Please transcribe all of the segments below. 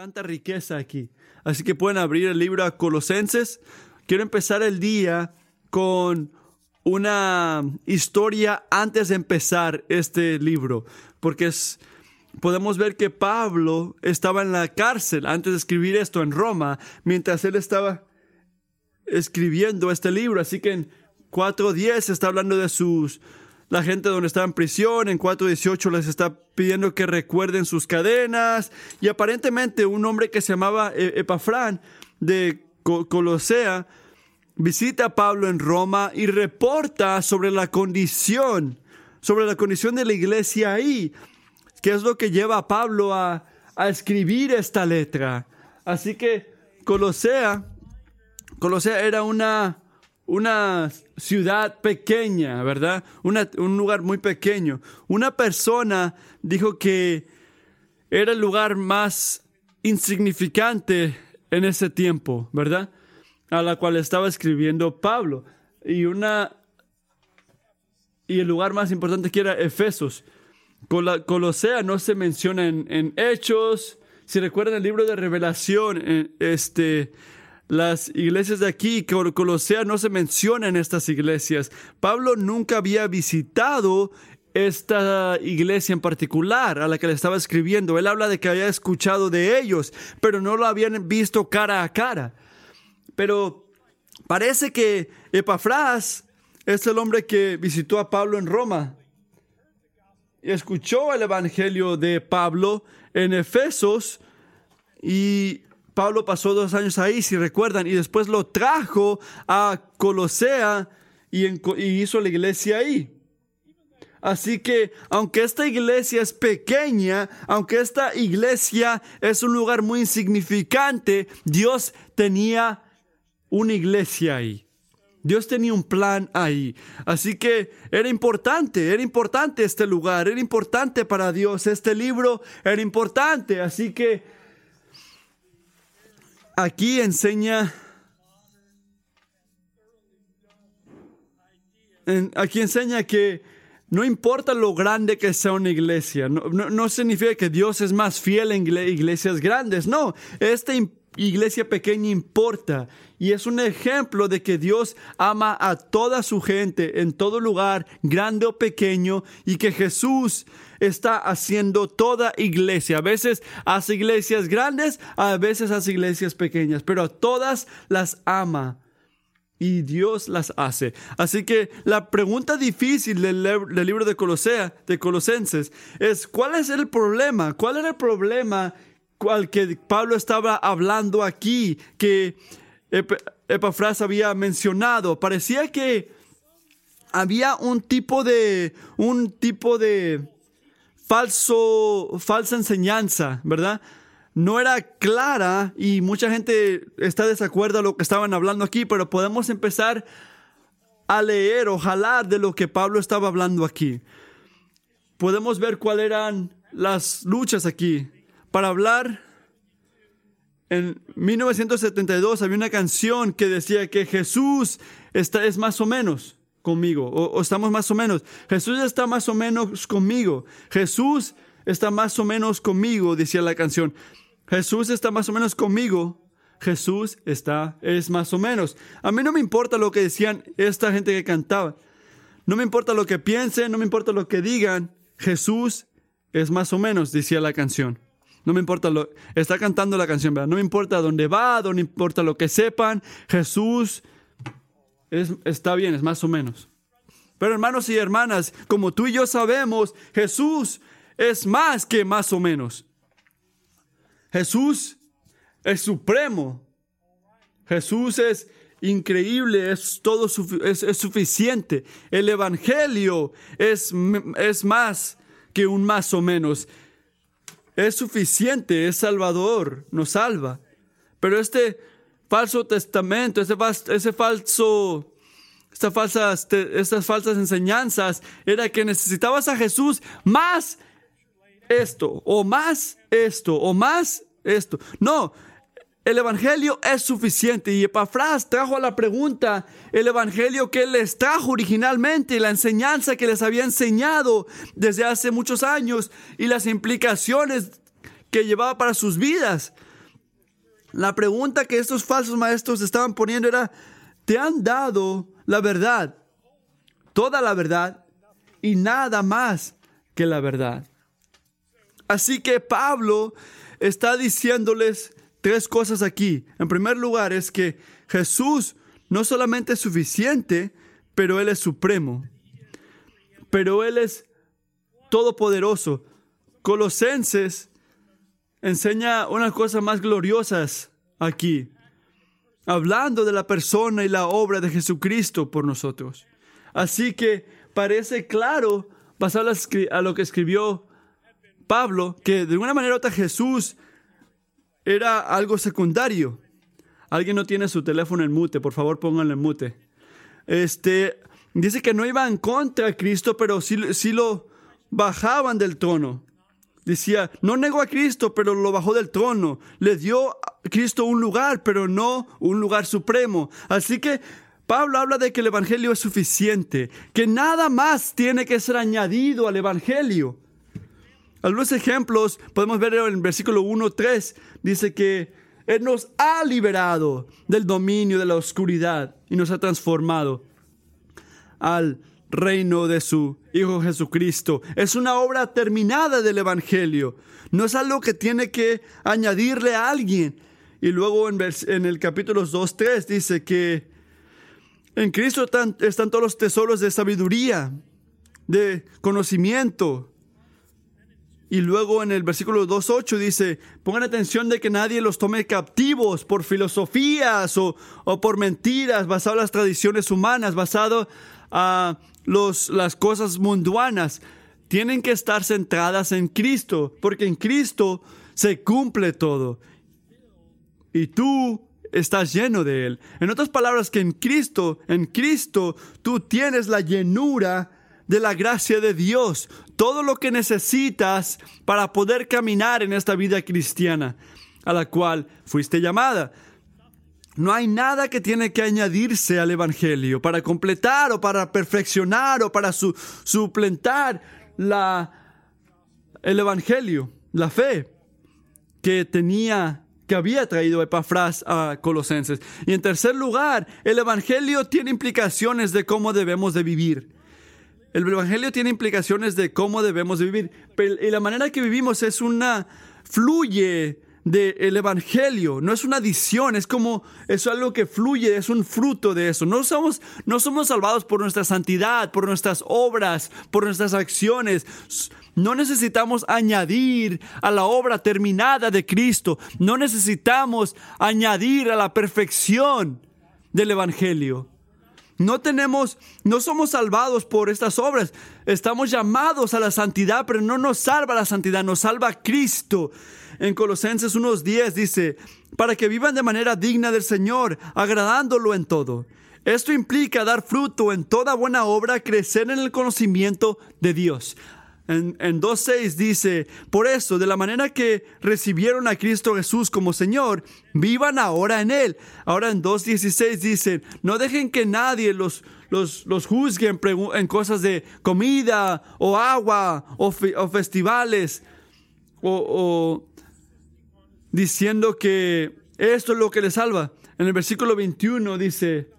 tanta riqueza aquí. Así que pueden abrir el libro a Colosenses. Quiero empezar el día con una historia antes de empezar este libro, porque es, podemos ver que Pablo estaba en la cárcel antes de escribir esto en Roma, mientras él estaba escribiendo este libro. Así que en 4.10 está hablando de sus la gente donde está en prisión, en 4.18 les está pidiendo que recuerden sus cadenas, y aparentemente un hombre que se llamaba e-, Epafrán de Colosea visita a Pablo en Roma y reporta sobre la condición, sobre la condición de la iglesia ahí, que es lo que lleva a Pablo a, a escribir esta letra. Así que Colosea, Colosea era una una ciudad pequeña, ¿verdad? un lugar muy pequeño. Una persona dijo que era el lugar más insignificante en ese tiempo, ¿verdad? A la cual estaba escribiendo Pablo. Y una y el lugar más importante que era Efesos. Colosea no se menciona en, en Hechos. Si recuerdan el libro de Revelación, este, las iglesias de aquí, Colosea, no se mencionan estas iglesias. Pablo nunca había visitado esta iglesia en particular a la que le estaba escribiendo. Él habla de que había escuchado de ellos, pero no lo habían visto cara a cara. Pero parece que Epafras es el hombre que visitó a Pablo en Roma y escuchó el evangelio de Pablo en Efesos y Pablo pasó dos años ahí, si recuerdan, y después lo trajo a Colosea y, hizo la iglesia ahí. Así que, aunque esta iglesia es pequeña, aunque esta iglesia es un lugar muy insignificante, Dios tenía una iglesia ahí. Dios tenía un plan ahí. Así que era importante, era importante este lugar, era importante para Dios. Este libro era importante. Así que aquí enseña, aquí enseña que no importa lo grande que sea una iglesia, no, significa que Dios es más fiel en iglesias grandes, no, esta iglesia pequeña importa y es un ejemplo de que Dios ama a toda su gente en todo lugar, grande o pequeño, y que Jesús está haciendo toda iglesia. A veces hace iglesias grandes, a veces hace iglesias pequeñas, pero a todas las ama y Dios las hace. Así que la pregunta difícil del, libro de Colosea, de Colosenses, es ¿cuál es el problema? ¿Cuál era el problema al que Pablo estaba hablando aquí que Epafras había mencionado? Parecía que había un tipo de un tipo de falso, falsa enseñanza, ¿verdad? No era clara y mucha gente está de desacuerdo a lo que estaban hablando aquí, pero podemos empezar a leer o jalar de lo que Pablo estaba hablando aquí. Podemos ver cuáles eran las luchas aquí. Para hablar, en 1972 había una canción que decía que Jesús está, es más o menos conmigo, o, estamos más o menos. Jesús está más o menos conmigo. Jesús está más o menos conmigo, decía la canción. Jesús está más o menos conmigo. Jesús está, es más o menos. A mí no me importa lo que decían esta gente que cantaba. No me importa lo que piensen, no me importa lo que digan. Jesús es más o menos, decía la canción. No me importa lo, está cantando la canción, ¿verdad? No me importa dónde va, no importa lo que sepan. Jesús está bien, es más o menos. Pero hermanos y hermanas, como tú y yo sabemos, Jesús es más que más o menos. Jesús es supremo. Jesús es increíble, es todo es, suficiente. El Evangelio es, es más que un más o menos. Es suficiente, es salvador, nos salva. Pero este falso testamento, ese, falso, estas falsas, estas falsas enseñanzas, era que necesitabas a Jesús más esto, o más esto, o más esto. No, el Evangelio es suficiente. Y Epafras trajo a la pregunta el Evangelio que él les trajo originalmente, la enseñanza que les había enseñado desde hace muchos años y las implicaciones que llevaba para sus vidas. La pregunta que estos falsos maestros estaban poniendo era, te han dado la verdad, toda la verdad y nada más que la verdad. Así que Pablo está diciéndoles tres cosas aquí. En primer lugar es que Jesús no solamente es suficiente, pero Él es supremo. Pero Él es todopoderoso. Colosenses enseña unas cosas más gloriosas aquí, hablando de la persona y la obra de Jesucristo por nosotros. Así que parece claro, basado a lo que escribió Pablo, que de una manera u otra Jesús era algo secundario. Alguien no tiene su teléfono en mute, por favor pónganlo en mute. Este, dice que no iban contra Cristo, pero sí, sí lo bajaban del trono. Decía, no negó a Cristo, pero lo bajó del trono. Le dio a Cristo un lugar, pero no un lugar supremo. Así que Pablo habla de que el Evangelio es suficiente, que nada más tiene que ser añadido al Evangelio. Algunos ejemplos podemos ver en el versículo 1, 3. Dice que Él nos ha liberado del dominio de la oscuridad y nos ha transformado al reino de su Hijo Jesucristo. Es una obra terminada del Evangelio. No es algo que tiene que añadirle a alguien. Y luego en, el capítulo 2, 3 dice que en Cristo están todos los tesoros de sabiduría, de conocimiento, y luego en el versículo 2.8 dice, pongan atención de que nadie los tome captivos por filosofías o, por mentiras, basado en las tradiciones humanas, basado a los, las cosas mundanas. Tienen que estar centradas en Cristo, porque en Cristo se cumple todo. Y tú estás lleno de Él. En otras palabras, que en Cristo, en Cristo, tú tienes la llenura de la gracia de Dios, todo lo que necesitas para poder caminar en esta vida cristiana a la cual fuiste llamada. No hay nada que tiene que añadirse al Evangelio para completar o para perfeccionar o para suplentar la, el Evangelio, la fe que tenía que había traído Epafras a Colosenses. Y en tercer lugar, el Evangelio tiene implicaciones de cómo debemos de vivir. El Evangelio tiene implicaciones de cómo debemos vivir. Y la manera que vivimos es una, fluye del Evangelio, no es una adición, es como, es algo que fluye, es un fruto de eso. No somos, no somos salvados por nuestra santidad, por nuestras obras, por nuestras acciones. No necesitamos añadir a la obra terminada de Cristo. No necesitamos añadir a la perfección del Evangelio. No tenemos, no somos salvados por estas obras. Estamos llamados a la santidad, pero no nos salva la santidad, nos salva Cristo. En Colosenses 1.10 dice, para que vivan de manera digna del Señor, agradándolo en todo. Esto implica dar fruto en toda buena obra, crecer en el conocimiento de Dios. En, en 2.6 dice, por eso, de la manera que recibieron a Cristo Jesús como Señor, vivan ahora en Él. Ahora en 2.16 dice, no dejen que nadie los, los, los juzgue en, cosas de comida o agua o, festivales o, o diciendo que esto es lo que les salva. En el versículo 21 dice,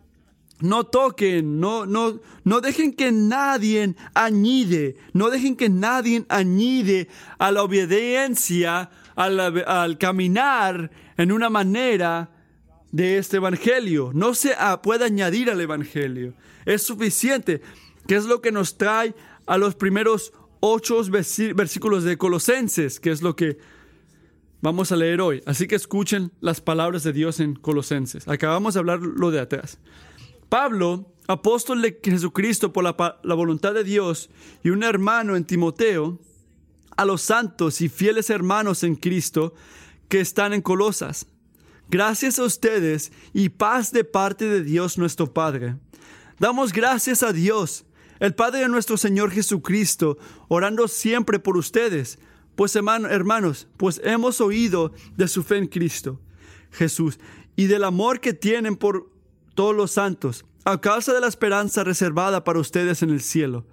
no toquen, no, no, no dejen que nadie añide, no dejen que nadie añide a la obediencia, al, al caminar en una manera de este evangelio. No se puede añadir al evangelio. Es suficiente, que es lo que nos trae a los primeros ocho versículos de Colosenses, que es lo que vamos a leer hoy. Así que escuchen las palabras de Dios en Colosenses. Acabamos de hablar lo de atrás. Pablo, apóstol de Jesucristo por la, voluntad de Dios, y un hermano en Timoteo, a los santos y fieles hermanos en Cristo que están en Colosas. Gracias a ustedes y paz de parte de Dios nuestro Padre. Damos gracias a Dios, el Padre de nuestro Señor Jesucristo, orando siempre por ustedes, pues hermanos, pues hemos oído de su fe en Cristo Jesús y del amor que tienen por todos los santos, a causa de la esperanza reservada para ustedes en el cielo.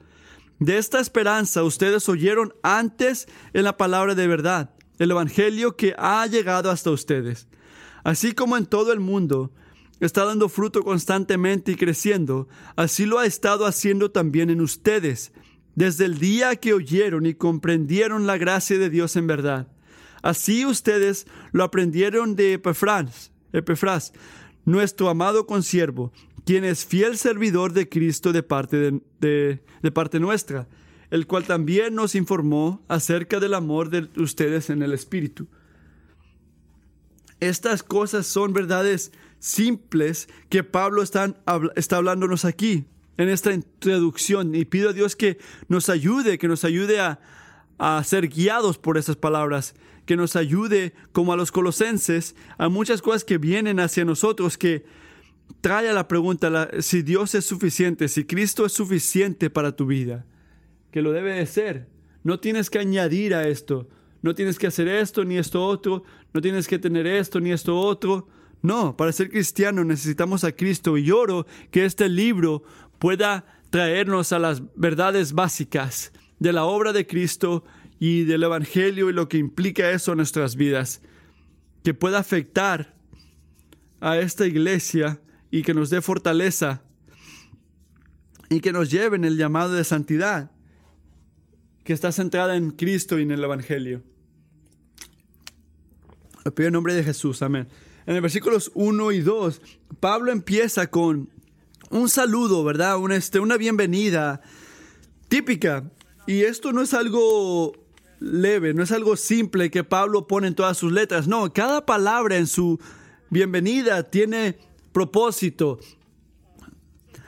De esta esperanza ustedes oyeron antes en la palabra de verdad, el Evangelio que ha llegado hasta ustedes. Así como en todo el mundo está dando fruto constantemente y creciendo, así lo ha estado haciendo también en ustedes, desde el día que oyeron y comprendieron la gracia de Dios en verdad. Así ustedes lo aprendieron de Epefras, Epefras nuestro amado consiervo, quien es fiel servidor de Cristo de parte, de, parte nuestra, el cual también nos informó acerca del amor de ustedes en el Espíritu. Estas cosas son verdades simples que Pablo está, está hablándonos aquí en esta introducción y pido a Dios que nos ayude, que nos ayude a, a ser guiados por esas palabras, que nos ayude como a los colosenses, a muchas cosas que vienen hacia nosotros, que trae a la pregunta si Dios es suficiente, si Cristo es suficiente para tu vida, que lo debe de ser. No tienes que añadir a esto, no tienes que hacer esto ni esto otro, no tienes que tener esto ni esto otro. No, para ser cristiano necesitamos a Cristo y oro que este libro pueda traernos a las verdades básicas de la obra de Cristo y del Evangelio y lo que implica eso en nuestras vidas, que pueda afectar a esta iglesia y que nos dé fortaleza y que nos lleve en el llamado de santidad que está centrada en Cristo y en el Evangelio. Le pido en nombre de Jesús, amén. En el versículos 1 y 2, Pablo empieza con un saludo, ¿verdad? Una, este, una bienvenida típica. Y esto no es algo leve, no es algo simple que Pablo pone en todas sus letras. No, cada palabra en su bienvenida tiene propósito.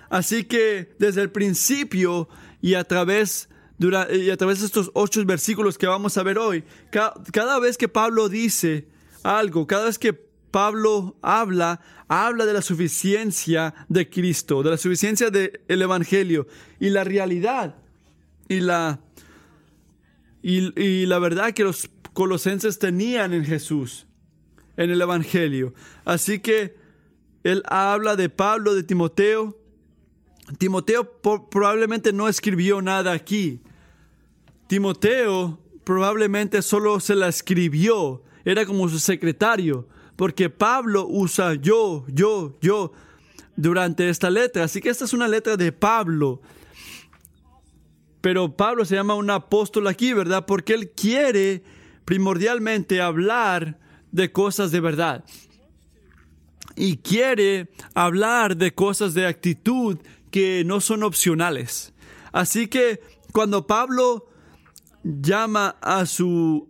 Así que desde el principio y a través, y a través de estos ocho versículos que vamos a ver hoy, cada vez que Pablo dice algo, cada vez que Pablo habla, habla de la suficiencia de Cristo, de la suficiencia del Evangelio y la realidad y la, y, la verdad que los colosenses tenían en Jesús, en el Evangelio. Así que él habla de Pablo, de Timoteo. Timoteo probablemente no escribió nada aquí. Timoteo probablemente solo se la escribió, era como su secretario porque Pablo usa yo, yo, yo durante esta letra. Así que esta es una letra de Pablo. Pero Pablo se llama un apóstol aquí, ¿verdad? Porque él quiere primordialmente hablar de cosas de verdad. Y quiere hablar de cosas de actitud que no son opcionales. Así que cuando Pablo llama a su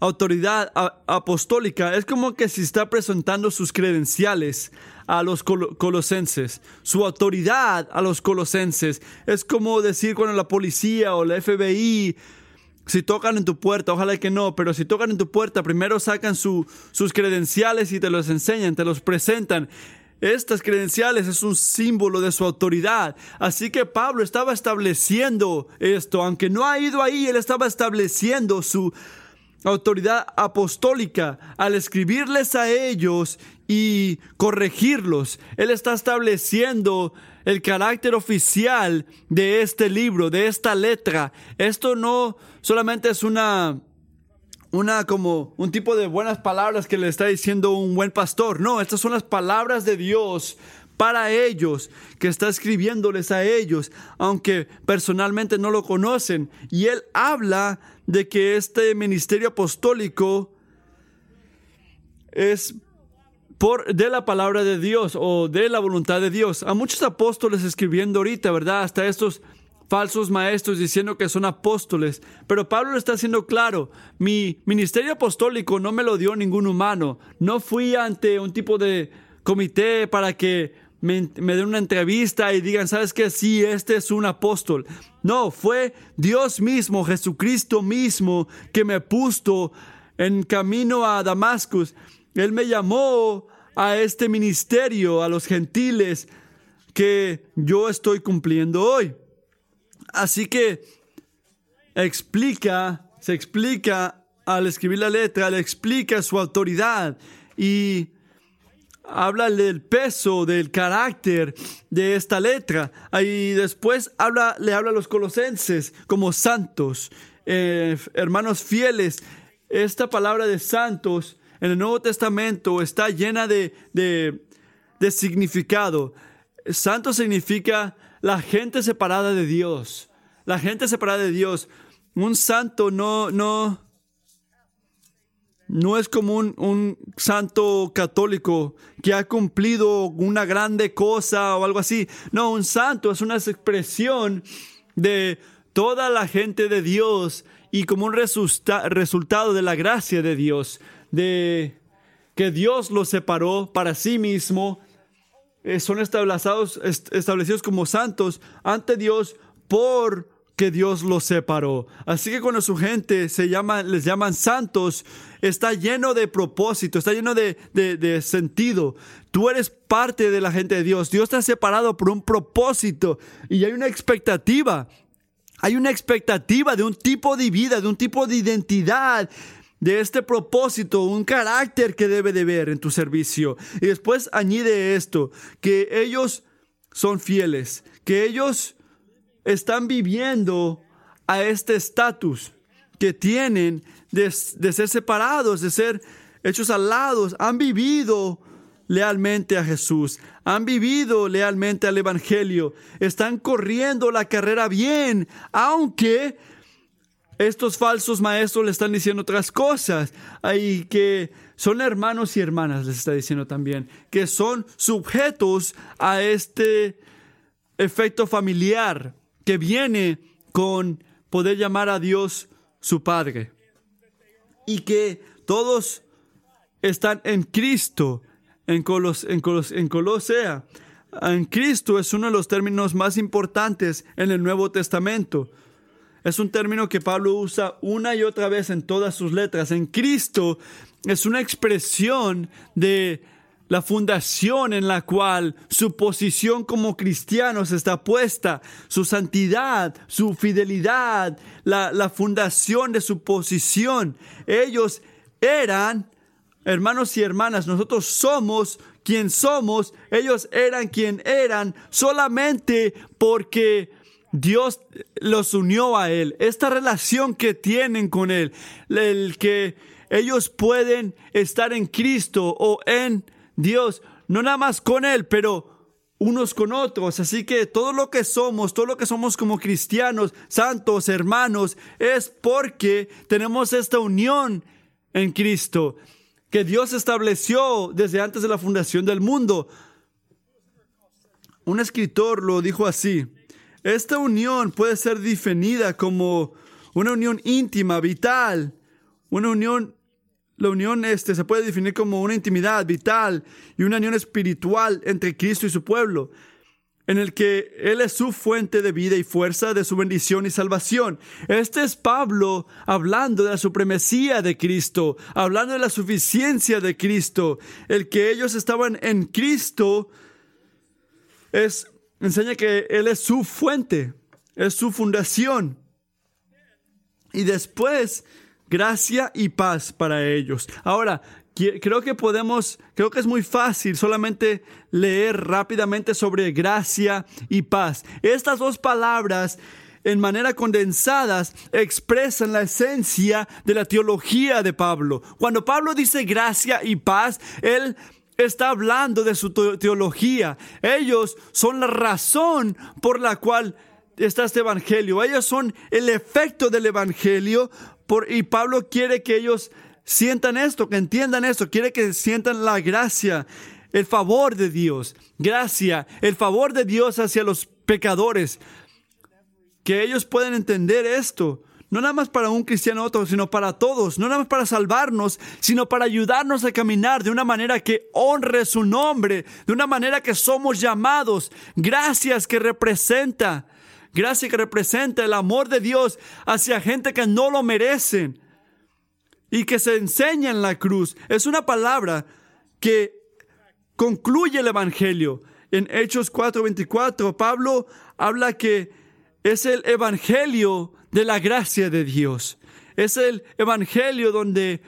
autoridad apostólica, es como que si está presentando sus credenciales a los colosenses, su autoridad a los colosenses. Es como decir cuando la policía o la FBI, si tocan en tu puerta, ojalá que no, pero si tocan en tu puerta, primero sacan sus credenciales y te los enseñan, te los presentan. Estas credenciales es un símbolo de su autoridad. Así que Pablo estaba estableciendo esto, aunque no ha ido ahí, él estaba estableciendo su autoridad apostólica al escribirles a ellos y corregirlos. Él está estableciendo el carácter oficial de este libro, de esta letra. Esto no solamente es una una como un tipo de buenas palabras que le está diciendo un buen pastor. No, estas son las palabras de Dios para ellos, que está escribiéndoles a ellos, aunque personalmente no lo conocen. Y él habla de que este ministerio apostólico es por de la palabra de Dios o de la voluntad de Dios. A muchos apóstoles escribiendo ahorita, ¿verdad? Hasta estos falsos maestros diciendo que son apóstoles. Pero Pablo lo está haciendo claro. Mi ministerio apostólico no me lo dio ningún humano. No fui ante un tipo de comité para que me, den una entrevista y digan, ¿sabes qué? Sí, este es un apóstol. No, fue Dios mismo, Jesucristo mismo, que me puso en camino a Damasco. Él me llamó a este ministerio, a los gentiles, que yo estoy cumpliendo hoy. Así que explica, se explica al escribir la letra, le explica su autoridad y habla del peso, del carácter de esta letra. Y después habla, le habla a los colosenses como santos, eh, hermanos fieles esta palabra de santos en el Nuevo Testamento está llena de, de, de significado. Santo significa la gente separada de Dios. La gente separada de Dios. Un santo no, no, no es como un, un, santo católico que ha cumplido una grande cosa o algo así. No, un santo es una expresión de toda la gente de Dios y como un resultado de la gracia de Dios, de que Dios los separó para sí mismo, eh, son establecidos como santos ante Dios por que Dios los separó. Así que cuando su gente se llama, les llaman santos, está lleno de propósito, está lleno de, de, sentido. Tú eres parte de la gente de Dios. Dios te ha separado por un propósito y hay una expectativa. Hay una expectativa de un tipo de vida, de un tipo de identidad, de este propósito, un carácter que debe de ver en tu servicio. Y después añade esto, que ellos son fieles, que ellos están viviendo a este estatus que tienen de, ser separados, de ser hechos al lado, han vivido lealmente a Jesús, han vivido lealmente al Evangelio, están corriendo la carrera bien, aunque estos falsos maestros le están diciendo otras cosas, y que son hermanos y hermanas, les está diciendo también, que son sujetos a este efecto familiar que viene con poder llamar a Dios su Padre. Y que todos están en Cristo, en, Colos, en, en Colosea. En Cristo es uno de los términos más importantes en el Nuevo Testamento. Es un término que Pablo usa una y otra vez en todas sus letras. En Cristo es una expresión de la fundación en la cual su posición como cristianos está puesta, su santidad, su fidelidad, la, la fundación de su posición. Ellos eran, hermanos y hermanas, nosotros somos quien somos, ellos eran quien eran, solamente porque Dios los unió a Él. Esta relación que tienen con Él, el que ellos pueden estar en Cristo o en Dios, no nada más con Él, pero unos con otros. Así que todo lo que somos, todo lo que somos como cristianos, santos, hermanos, es porque tenemos esta unión en Cristo que Dios estableció desde antes de la fundación del mundo. Un escritor lo dijo así, esta unión puede ser definida como una unión íntima, vital, una unión la unión este, se puede definir como una intimidad vital y una unión espiritual entre Cristo y su pueblo, en el que Él es su fuente de vida y fuerza, de su bendición y salvación. Este es Pablo hablando de la supremacía de Cristo, hablando de la suficiencia de Cristo. El que ellos estaban en Cristo es, enseña que Él es su fuente, es su fundación. Y después gracia y paz para ellos. Ahora, creo que podemos, creo que es muy fácil solamente leer rápidamente sobre gracia y paz. Estas dos palabras en manera condensadas expresan la esencia de la teología de Pablo. Cuando Pablo dice gracia y paz, él está hablando de su teología. Ellos son la razón por la cual está este evangelio. Ellos son el efecto del evangelio y Pablo quiere que ellos sientan esto, que entiendan esto, quiere que sientan la gracia, el favor de Dios, gracia, el favor de Dios hacia los pecadores, que ellos pueden entender esto. No nada más para un cristiano otro, sino para todos. No nada más para salvarnos, sino para ayudarnos a caminar de una manera que honre su nombre, de una manera que somos llamados. Gracias que representa Gracia que representa el amor de Dios hacia gente que no lo merecen y que se enseña en la cruz. Es una palabra que concluye el Evangelio. En Hechos 4:24, Pablo habla que es el Evangelio de la gracia de Dios. Es el Evangelio donde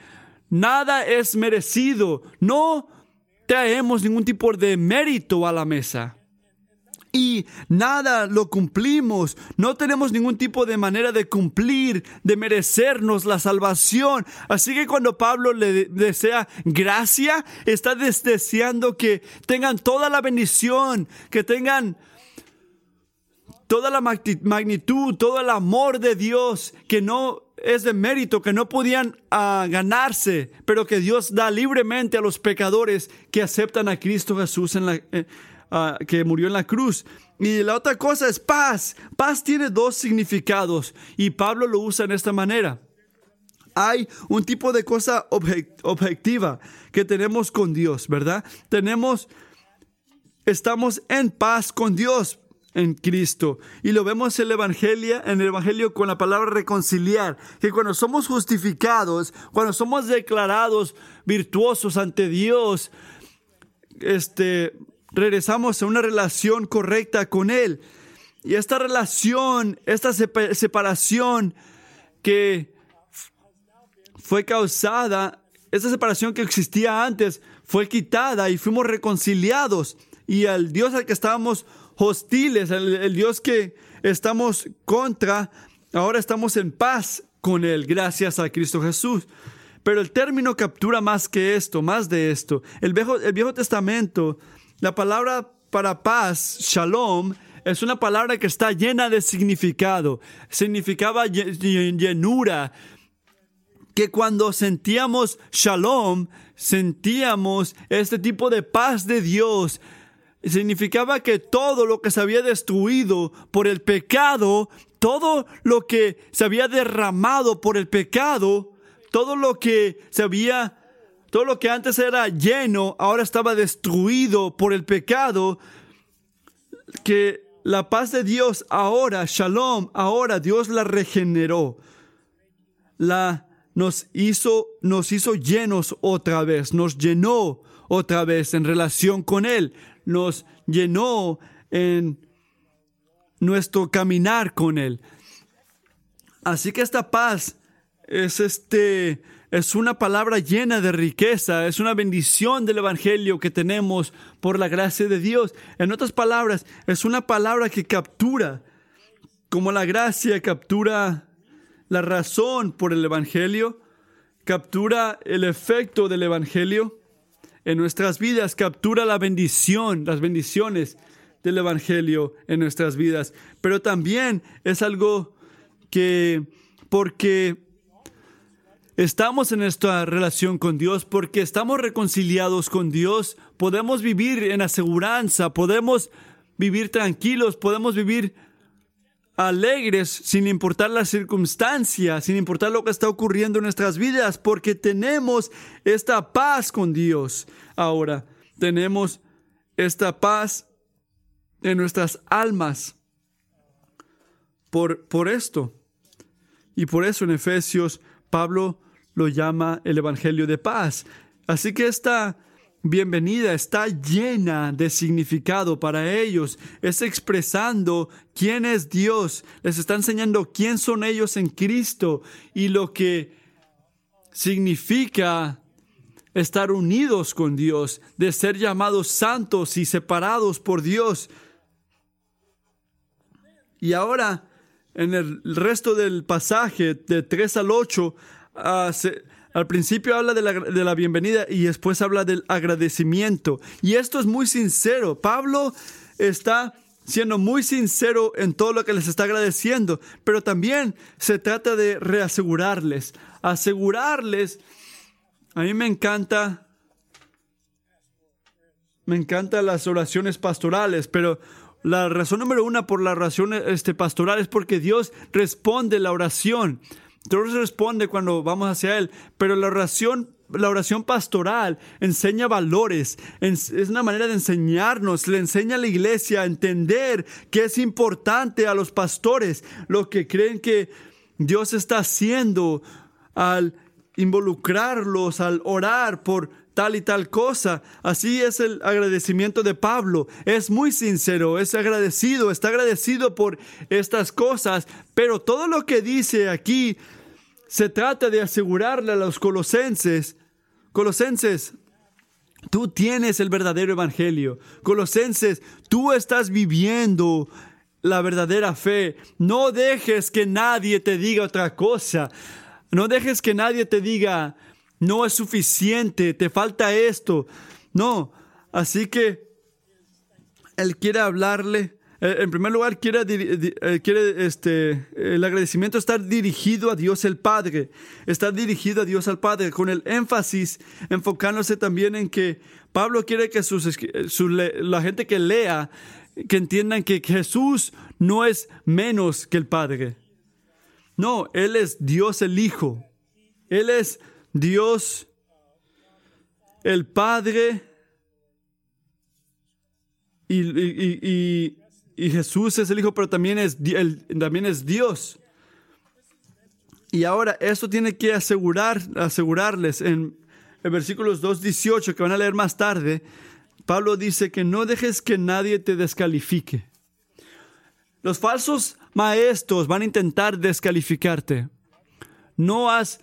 nada es merecido. No traemos ningún tipo de mérito a la mesa. Y nada lo cumplimos. No tenemos ningún tipo de manera de cumplir, de merecernos la salvación. Así que cuando Pablo le desea gracia, está deseando que tengan toda la bendición, que tengan toda la magnitud, todo el amor de Dios, que no es de mérito, que no podían ah, ganarse, pero que Dios da libremente a los pecadores que aceptan a Cristo Jesús en la... Eh, Ah, que murió en la cruz. Y la otra cosa es paz. Paz tiene dos significados y Pablo lo usa en esta manera. Hay un tipo de cosa objetiva que tenemos con Dios, ¿verdad? Tenemos, estamos en paz con Dios en Cristo. Y lo vemos en el Evangelio, en el Evangelio con la palabra reconciliar, que cuando somos justificados, cuando somos declarados virtuosos ante Dios, este, regresamos a una relación correcta con Él. Y esta relación, esta separación que fue causada, esta separación que existía antes, fue quitada y fuimos reconciliados. Y al Dios al que estábamos hostiles, el, Dios que estamos contra, ahora estamos en paz con Él, gracias a Cristo Jesús. Pero el término captura más que esto, más de esto. El Viejo, el Viejo Testamento la palabra para paz, shalom, es una palabra que está llena de significado. Significaba llenura. Que cuando sentíamos shalom, sentíamos este tipo de paz de Dios. Significaba que todo lo que se había destruido por el pecado, todo lo que se había derramado por el pecado, todo lo que se había todo lo que antes era lleno, ahora estaba destruido por el pecado. Que la paz de Dios ahora, shalom, ahora Dios la regeneró. La nos hizo, nos hizo llenos otra vez, nos llenó otra vez en relación con Él, nos llenó en nuestro caminar con Él. Así que esta paz es este, es una palabra llena de riqueza, es una bendición del Evangelio que tenemos por la gracia de Dios. En otras palabras, es una palabra que captura, como la gracia captura la razón por el Evangelio, captura el efecto del Evangelio en nuestras vidas, captura la bendición, las bendiciones del Evangelio en nuestras vidas. Pero también es algo que, porque estamos en esta relación con Dios, porque estamos reconciliados con Dios, podemos vivir en aseguranza, podemos vivir tranquilos, podemos vivir alegres sin importar las circunstancias, sin importar lo que está ocurriendo en nuestras vidas, porque tenemos esta paz con Dios. Ahora, tenemos esta paz en nuestras almas por, por esto. Y por eso en Efesios Pablo lo llama el Evangelio de paz. Así que esta bienvenida está llena de significado para ellos. Es expresando quién es Dios. Les está enseñando quién son ellos en Cristo y lo que significa estar unidos con Dios, de ser llamados santos y separados por Dios. Y ahora, en el resto del pasaje, de 3 al 8, Ah, al principio habla de la, bienvenida y después habla del agradecimiento. Y esto es muy sincero. Pablo está siendo muy sincero en todo lo que les está agradeciendo, pero también se trata de reasegurarles, asegurarles. A mí me encanta, me encantan las oraciones pastorales, pero la razón número una por la oración este, pastoral es porque Dios responde la oración. Dios responde cuando vamos hacia Él, pero la oración, la oración pastoral enseña valores, es una manera de enseñarnos, le enseña a la iglesia a entender que es importante a los pastores lo que creen que Dios está haciendo al involucrarlos, al orar por tal y tal cosa. Así es el agradecimiento de Pablo. Es muy sincero, es agradecido, está agradecido por estas cosas, pero todo lo que dice aquí se trata de asegurarle a los colosenses, colosenses, Tú tienes el verdadero evangelio. Colosenses, tú estás viviendo la verdadera fe. No dejes que nadie te diga otra cosa. No dejes que nadie te diga, no es suficiente, te falta esto. No, así que Él quiere hablarle. Eh, en primer lugar, quiere, eh, este, el agradecimiento estar dirigido a Dios el Padre, estar dirigido a Dios al Padre, con el énfasis enfocándose también en que Pablo quiere que sus, la gente que lea, que entiendan que Jesús no es menos que el Padre. No, Él es Dios el Hijo. Él es Dios el Padre y, Jesús es el Hijo, pero también es, también es Dios. Y ahora esto tiene que asegurar, asegurarles en, en versículos 2.18 que van a leer más tarde. Pablo dice que no dejes que nadie te descalifique. Los falsos maestros van a intentar descalificarte. No has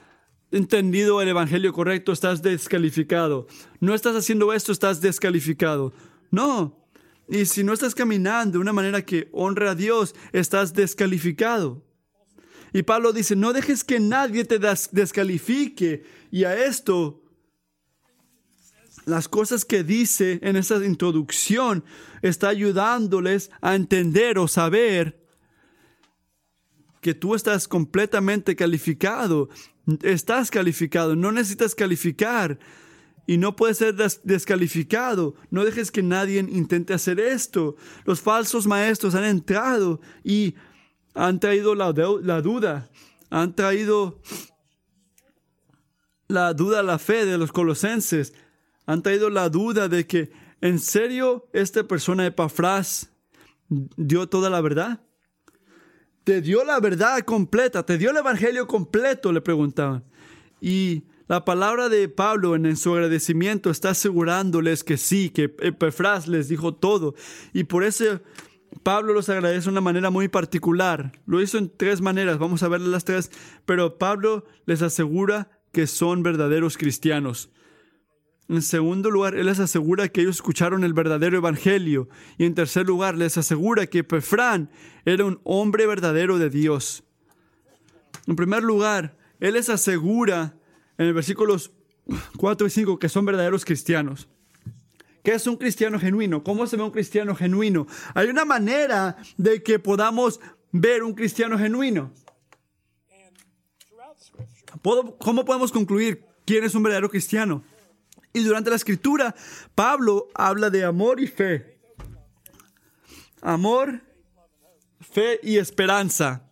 entendido el Evangelio correcto, estás descalificado. No estás haciendo esto, estás descalificado. No. Y si no estás caminando de una manera que honra a Dios, estás descalificado. Y Pablo dice, no dejes que nadie te descalifique. Y a esto, las cosas que dice en esa introducción está ayudándoles a entender o saber que tú estás completamente calificado. Estás calificado, no necesitas calificar y no puedes ser descalificado. No dejes que nadie intente hacer esto. Los falsos maestros han entrado y han traído la, la duda, han traído la duda a la fe de los colosenses, han traído la duda de que en serio esta persona de Pafras dio toda la verdad. Te dio la verdad completa, te dio el evangelio completo, le preguntaban. Y la palabra de Pablo en, su agradecimiento está asegurándoles que sí, que Epafras les dijo todo. Y por eso Pablo los agradece de una manera muy particular. Lo hizo en tres maneras, vamos a ver las tres, pero Pablo les asegura que son verdaderos cristianos. En segundo lugar, Él les asegura que ellos escucharon el verdadero evangelio. Y en tercer lugar, les asegura que Pefrán era un hombre verdadero de Dios. En primer lugar, Él les asegura en el versículos 4 y 5 que son verdaderos cristianos. ¿Qué es un cristiano genuino? ¿Cómo se ve un cristiano genuino? Hay una manera de que podamos ver un cristiano genuino. ¿Cómo podemos concluir quién es un verdadero cristiano? Y durante la escritura, Pablo habla de amor y fe. Amor, fe y esperanza.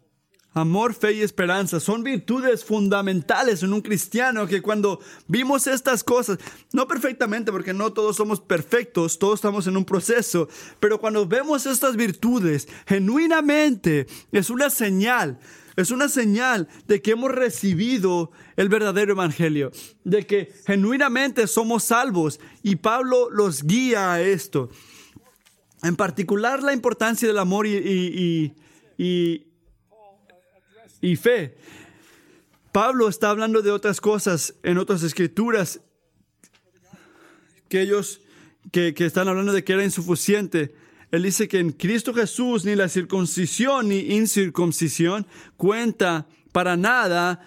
Amor, fe y esperanza son virtudes fundamentales en un cristiano que cuando vimos estas cosas, no perfectamente porque no todos somos perfectos, todos estamos en un proceso, pero cuando vemos estas virtudes genuinamente es una señal es una señal de que hemos recibido el verdadero evangelio, de que genuinamente somos salvos y Pablo los guía a esto. En particular la importancia del amor y, y, fe. Pablo está hablando de otras cosas en otras escrituras que ellos que, que están hablando de que era insuficiente. Él dice que en Cristo Jesús ni la circuncisión ni incircuncisión cuenta para nada,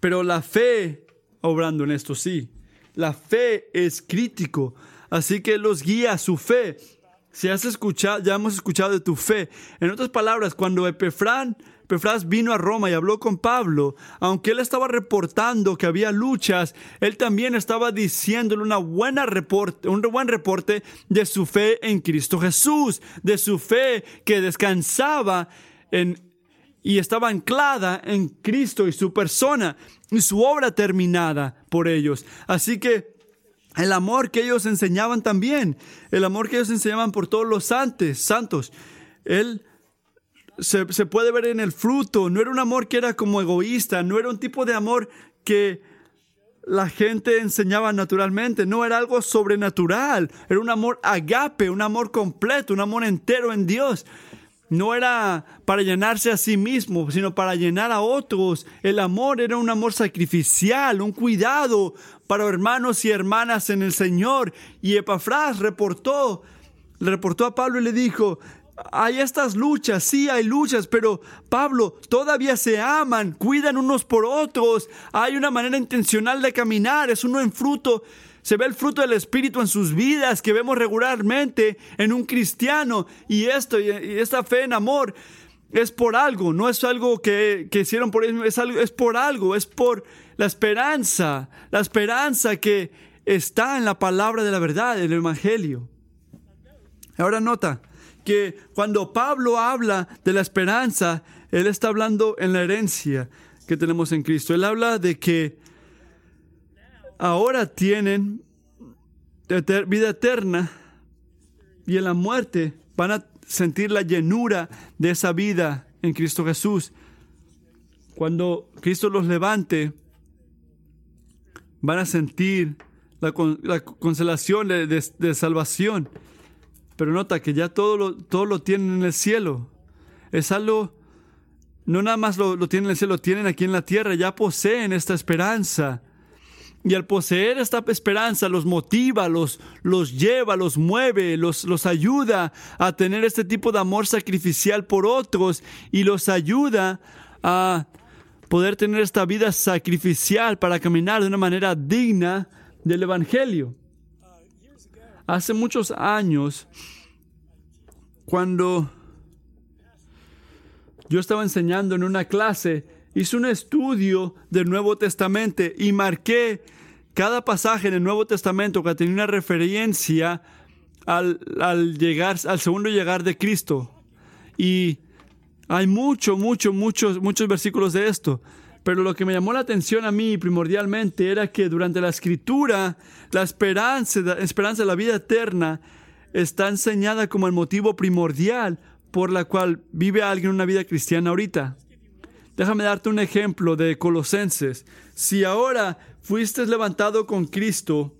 pero la fe, obrando en esto sí, la fe es crítico, así que los guía su fe. Si has escuchado, ya hemos escuchado de tu fe. En otras palabras, cuando Epefrán Pefras vino a Roma y habló con Pablo. Aunque él estaba reportando que había luchas, él también estaba diciéndole una buena reporte, un buen reporte de su fe en Cristo Jesús, de su fe que descansaba en, y estaba anclada en Cristo y su persona y su obra terminada por ellos. Así que el amor que ellos enseñaban también, el amor que ellos enseñaban por todos los santos, santos, él se, puede ver en el fruto. No era un amor que era como egoísta, no era un tipo de amor que la gente enseñaba naturalmente, no era algo sobrenatural, era un amor agape, un amor completo, un amor entero en Dios. no era para llenarse a sí mismo, sino para llenar a otros. El amor era un amor sacrificial, un cuidado para hermanos y hermanas en el Señor. Y Epafras reportó, reportó a Pablo y le dijo, hay estas luchas, sí hay luchas, pero Pablo, todavía se aman, cuidan unos por otros, hay una manera intencional de caminar, es uno en fruto se ve el fruto del Espíritu en sus vidas que vemos regularmente en un cristiano. Y esto, y esta fe en amor es por algo, no es algo que, hicieron por ellos, es, algo, es por algo, es por la esperanza, la esperanza que está en la palabra de la verdad, en el Evangelio. Ahora nota que cuando Pablo habla de la esperanza, él está hablando en la herencia que tenemos en Cristo. Él habla de que ahora tienen vida eterna y en la muerte van a sentir la llenura de esa vida en Cristo Jesús. Cuando Cristo los levante, van a sentir la, consolación de, salvación. Pero nota que ya todo lo, todo lo tienen en el cielo. Es algo, no nada más lo, lo tienen en el cielo, lo tienen aquí en la tierra, ya poseen esta esperanza. Y al poseer esta esperanza los motiva, los, los lleva, los mueve, los, los ayuda a tener este tipo de amor sacrificial por otros y los ayuda a poder tener esta vida sacrificial para caminar de una manera digna del Evangelio. Hace muchos años, cuando yo estaba enseñando en una clase, hice un estudio del Nuevo Testamento y marqué cada pasaje en el Nuevo Testamento que tenía una referencia al, llegar, al segundo llegar de Cristo. Y hay mucho, mucho, muchos, muchos versículos de esto. Pero lo que me llamó la atención a mí primordialmente era que durante la escritura, la esperanza, esperanza de la vida eterna está enseñada como el motivo primordial por la cual vive alguien una vida cristiana ahorita. Déjame darte un ejemplo de Colosenses. Si ahora fuiste levantado con Cristo,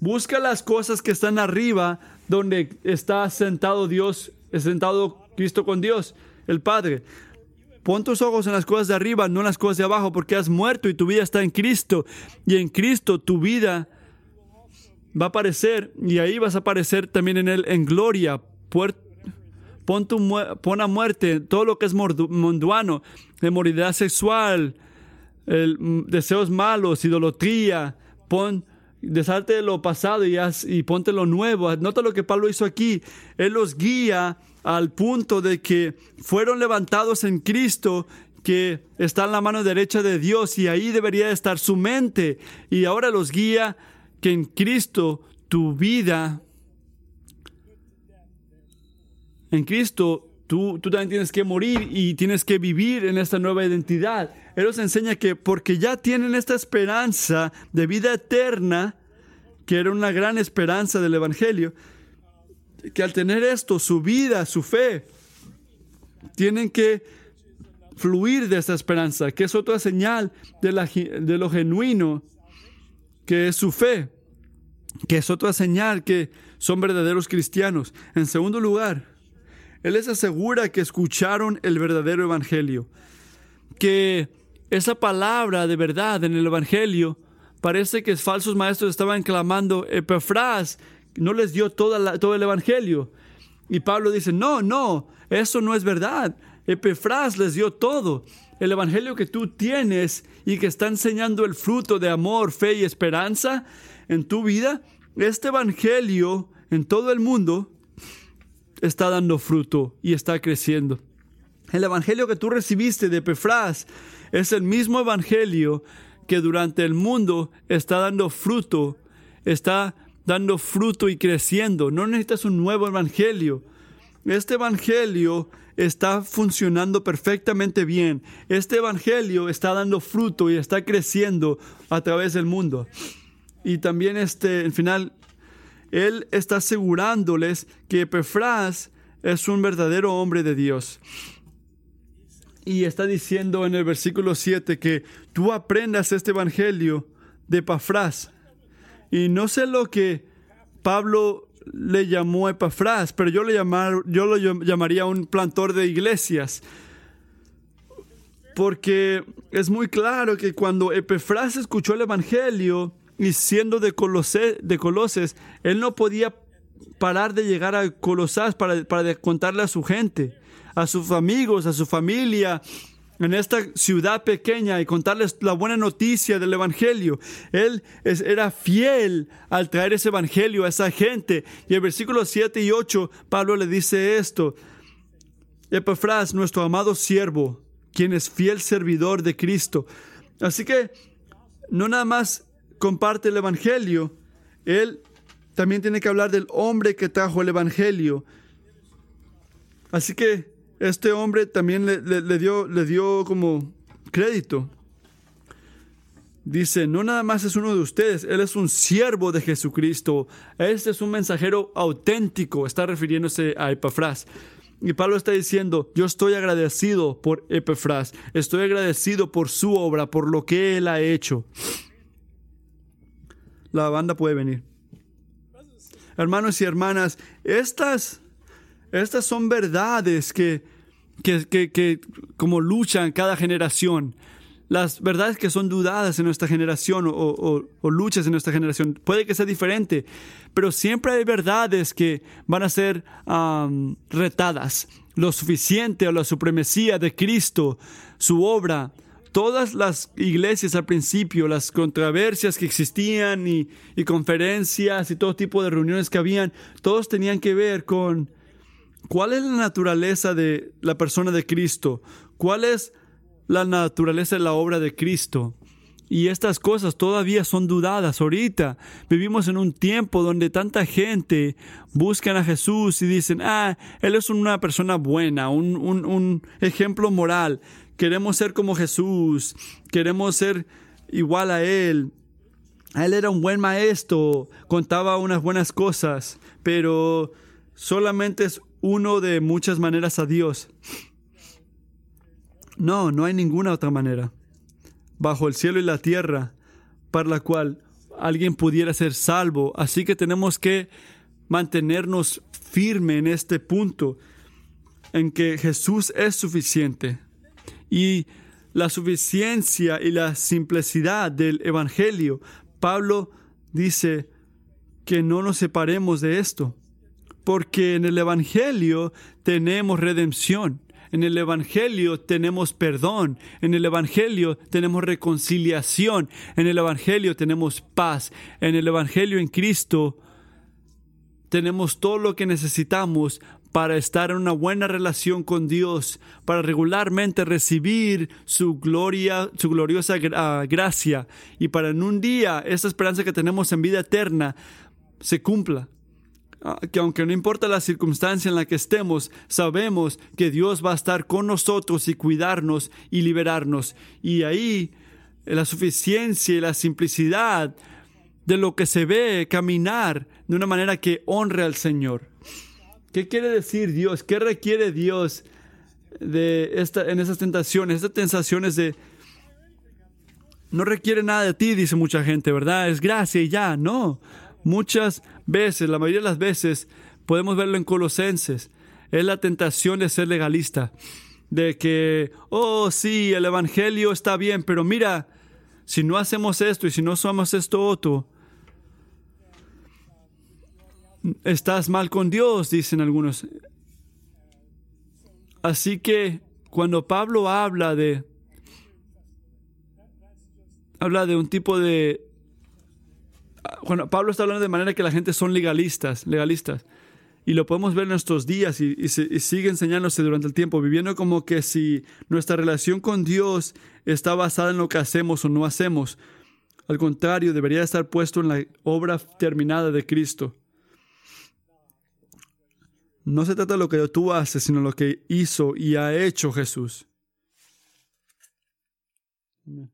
busca las cosas que están arriba, donde está sentado Dios, sentado Cristo con Dios, el Padre. Pon tus ojos en las cosas de arriba, no en las cosas de abajo, porque has muerto y tu vida está en Cristo. Y en Cristo tu vida va a aparecer, y ahí vas a aparecer también en Él en gloria. Pon, tu, a muerte todo lo que es munduano, de sexual, mm, deseos malos, idolatría, pon, desharte de lo pasado y, y ponte lo nuevo. Nota lo que Pablo hizo aquí. Él los guía al punto de que fueron levantados en Cristo que está en la mano derecha de Dios y ahí debería estar su mente. Y ahora los guía que en Cristo tu vida, en Cristo Tú, también tienes que morir y tienes que vivir en esta nueva identidad. Él nos enseña que porque ya tienen esta esperanza de vida eterna, que era una gran esperanza del Evangelio, que al tener esto, su vida, su fe, tienen que fluir de esta esperanza, que es otra señal de, de lo genuino, que es su fe, que es otra señal que son verdaderos cristianos. En segundo lugar, él les asegura que escucharon el verdadero evangelio, que esa palabra de verdad en el evangelio parece que falsos maestros estaban clamando, Epafras no les dio toda todo el evangelio. Y Pablo dice, no, no, eso no es verdad. Epafras les dio todo. El evangelio que tú tienes y que está enseñando el fruto de amor, fe y esperanza en tu vida, este evangelio en todo el mundo está dando fruto y está creciendo. El evangelio que tú recibiste de Pefras es el mismo evangelio que durante el mundo está dando fruto, está dando fruto y creciendo. No necesitas un nuevo evangelio. Este evangelio está funcionando perfectamente bien. Este evangelio está dando fruto y está creciendo a través del mundo. Y también este, al final, él está asegurándoles que Epafras es un verdadero hombre de Dios. Y está diciendo en el versículo 7 que tú aprendas este evangelio de Epafras. Y no sé lo que Pablo le llamó Epafras, pero yo, le llamar, yo lo llamaría un plantor de iglesias. Porque es muy claro que cuando Epafras escuchó el Evangelio y siendo de, de Coloses, él no podía parar de llegar a Colosás para, para contarle a su gente, a sus amigos, a su familia, en esta ciudad pequeña y contarles la buena noticia del Evangelio. Él era fiel al traer ese Evangelio a esa gente. Y en versículos 7 y 8, Pablo le dice esto. Epafras, nuestro amado siervo, quien es fiel servidor de Cristo. Así que no nada más comparte el Evangelio, él también tiene que hablar del hombre que trajo el Evangelio. Así que este hombre también le, dio, le dio como crédito. Dice, no nada más es uno de ustedes, él es un siervo de Jesucristo. Este es un mensajero auténtico, está refiriéndose a Epafras. Y Pablo está diciendo, yo estoy agradecido por Epafras, estoy agradecido por su obra, por lo que él ha hecho. La banda puede venir. Hermanos y hermanas, estas estas son verdades que, que, como luchan cada generación. Las verdades que son dudadas en nuestra generación o, luchas en nuestra generación. Puede que sea diferente, pero siempre hay verdades que van a ser retadas. Lo suficiente o la supremacía de Cristo, su obra, todas las iglesias al principio, las controversias que existían y, y, conferencias y todo tipo de reuniones que habían, todos tenían que ver con ¿Cuál es la naturaleza de la persona de Cristo? ¿Cuál es la naturaleza de la obra de Cristo? Y estas cosas todavía son dudadas. Ahorita vivimos en un tiempo donde tanta gente buscan a Jesús y dicen, ah, Él es una persona buena, un, un ejemplo moral. Queremos ser como Jesús, queremos ser igual a Él. Él era un buen maestro, contaba unas buenas cosas, pero solamente es uno de muchas maneras a Dios. No, no hay ninguna otra manera bajo el cielo y la tierra para la cual alguien pudiera ser salvo. Así que tenemos que mantenernos firme en este punto en que Jesús es suficiente. Y la suficiencia y la simplicidad del Evangelio, Pablo dice que no nos separemos de esto porque en el Evangelio tenemos redención. En el Evangelio tenemos perdón, en el Evangelio tenemos reconciliación, en el Evangelio tenemos paz, en el Evangelio en Cristo tenemos todo lo que necesitamos para estar en una buena relación con Dios, para regularmente recibir su gloria, su gloriosa ah, gracia y para en un día esa esperanza que tenemos en vida eterna se cumpla. Ah, que aunque no importa la circunstancia en la que estemos, sabemos que Dios va a estar con nosotros y cuidarnos y liberarnos. Y ahí la suficiencia y la simplicidad de lo que se ve caminar de una manera que honre al Señor. ¿Qué quiere decir Dios? ¿Qué requiere Dios de esta, en esas tentaciones? Estas tentaciones de... No requiere nada de ti, dice mucha gente, ¿verdad? Es gracia y ya. No, Muchas veces, la mayoría de las veces, podemos verlo en Colosenses, es la tentación de ser legalista, de que, oh sí, el Evangelio está bien, pero mira, si no hacemos esto y si no somos esto otro, estás mal con Dios, dicen algunos. Así que cuando Pablo habla de habla de un tipo de bueno, Pablo está hablando de manera que la gente son legalistas, legalistas. Y lo podemos ver en nuestros días y, sigue enseñándose durante el tiempo, viviendo como que si nuestra relación con Dios está basada en lo que hacemos o no hacemos. Al contrario, debería estar puesto en la obra terminada de Cristo. No se trata de lo que tú haces, sino lo que hizo y ha hecho Jesús. Amén.